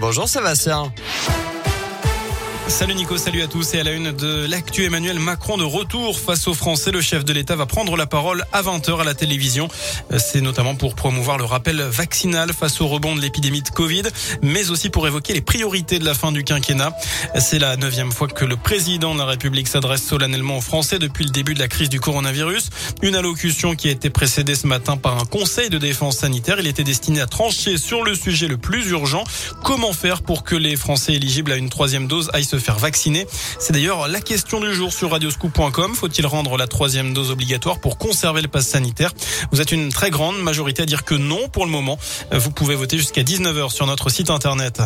Bonjour Sébastien. Salut Nico, salut à tous et à la une de l'actu Emmanuel Macron de retour face aux Français. Le chef de l'État va prendre la parole à 20h à la télévision. C'est notamment pour promouvoir le rappel vaccinal face au rebond de l'épidémie de Covid, mais aussi pour évoquer les priorités de la fin du quinquennat. C'est la neuvième fois que le président de la République s'adresse solennellement aux Français depuis le début de la crise du coronavirus. Une allocution qui a été précédée ce matin par un conseil de défense sanitaire. Il était destiné à trancher sur le sujet le plus urgent. Comment faire pour que les Français éligibles à une troisième dose aillent faire vacciner. C'est d'ailleurs la question du jour sur radioscoop.com. Faut-il rendre la troisième dose obligatoire pour conserver le pass sanitaire? Vous êtes une très grande majorité à dire que non pour le moment. Vous pouvez voter jusqu'à 19h sur notre site internet.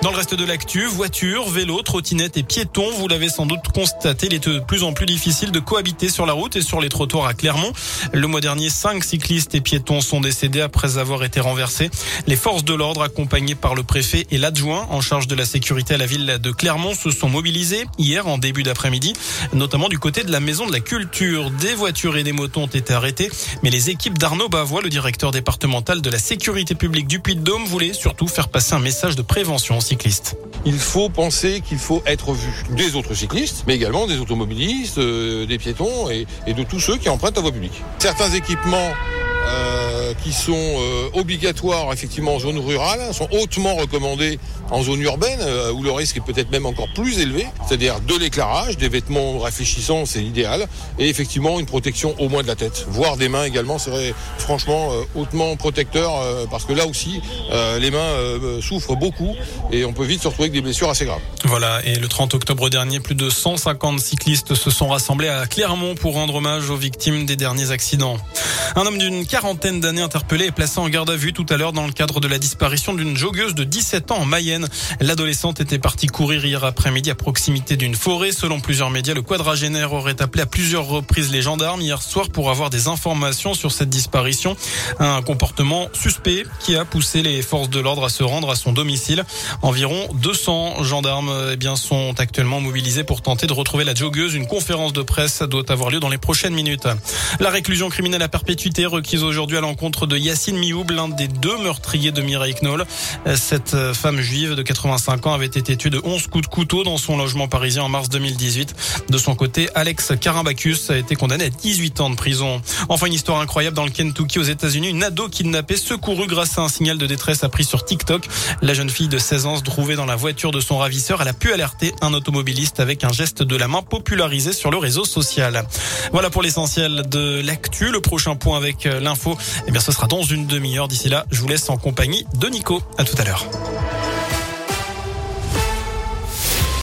Dans le reste de l'actu, voitures, vélos, trottinettes et piétons, vous l'avez sans doute constaté, il est de plus en plus difficile de cohabiter sur la route et sur les trottoirs à Clermont. Le mois dernier, cinq cyclistes et piétons sont décédés après avoir été renversés. Les forces de l'ordre, accompagnées par le préfet et l'adjoint en charge de la sécurité à la ville de Clermont, se sont mobilisés hier en début d'après-midi, notamment du côté de la maison de la culture. Des voitures et des motos ont été arrêtées, mais les équipes d'Arnaud Bavois, le directeur départemental de la sécurité publique du Puy-de-Dôme, voulaient surtout faire passer un message de prévention il faut penser qu'il faut être vu des autres cyclistes, mais également des automobilistes, euh, des piétons et, de tous ceux qui empruntent la voie publique. Certains équipements euh, qui sont euh, obligatoires effectivement en zone rurale, sont hautement recommandés en zone urbaine, euh, où le risque est peut-être même encore plus élevé, c'est-à-dire de l'éclairage, des vêtements réfléchissants, c'est l'idéal, et effectivement une protection au moins de la tête, voire des mains également, serait franchement hautement protecteur, parce que là aussi, les mains souffrent beaucoup, et on peut vite se retrouver avec des blessures assez graves. Voilà, et le 30 octobre dernier, plus de 150 cyclistes se sont rassemblés à Clermont pour rendre hommage aux victimes des derniers accidents. Un homme d'une quarantaine d'années interpellé et placé en garde à vue tout à l'heure dans le cadre de la disparition d'une joggeuse de 17 ans en Mayenne. L'adolescente était partie courir hier après-midi à proximité d'une forêt. Selon plusieurs médias, le quadragénaire aurait appelé à plusieurs reprises les gendarmes hier soir pour avoir des informations sur cette disparition. Un comportement suspect qui a poussé les forces de l'ordre à se rendre à son domicile. Environ 200 gendarmes eh bien, sont actuellement mobilisés pour tenter de retrouver la joggeuse. Une conférence de presse doit avoir lieu dans les prochaines minutes. La réclusion criminelle à perpétuité requise aujourd'hui à l'encontre de Yacine Mioub, l'un des deux meurtriers de Mireille Knoll. Cette femme juive de 85 ans avait été tuée de 11 coups de couteau dans son logement parisien en mars 2018. De son côté, Alex Carimbacus a été condamné à 18 ans de prison. Enfin, une histoire incroyable dans le Kentucky aux États-Unis. Une ado kidnappée secourue grâce à un signal de détresse appris sur TikTok. La jeune fille de 16 ans se trouvait dans la voiture de son ravisseur. Elle a pu alerter un automobiliste avec un geste de la main popularisé sur le réseau social. Voilà pour l'essentiel de l'actu. Le prochain point avec euh, l'info, eh bien ce sera dans une demi-heure. D'ici là, je vous laisse en compagnie de Nico. À tout à l'heure.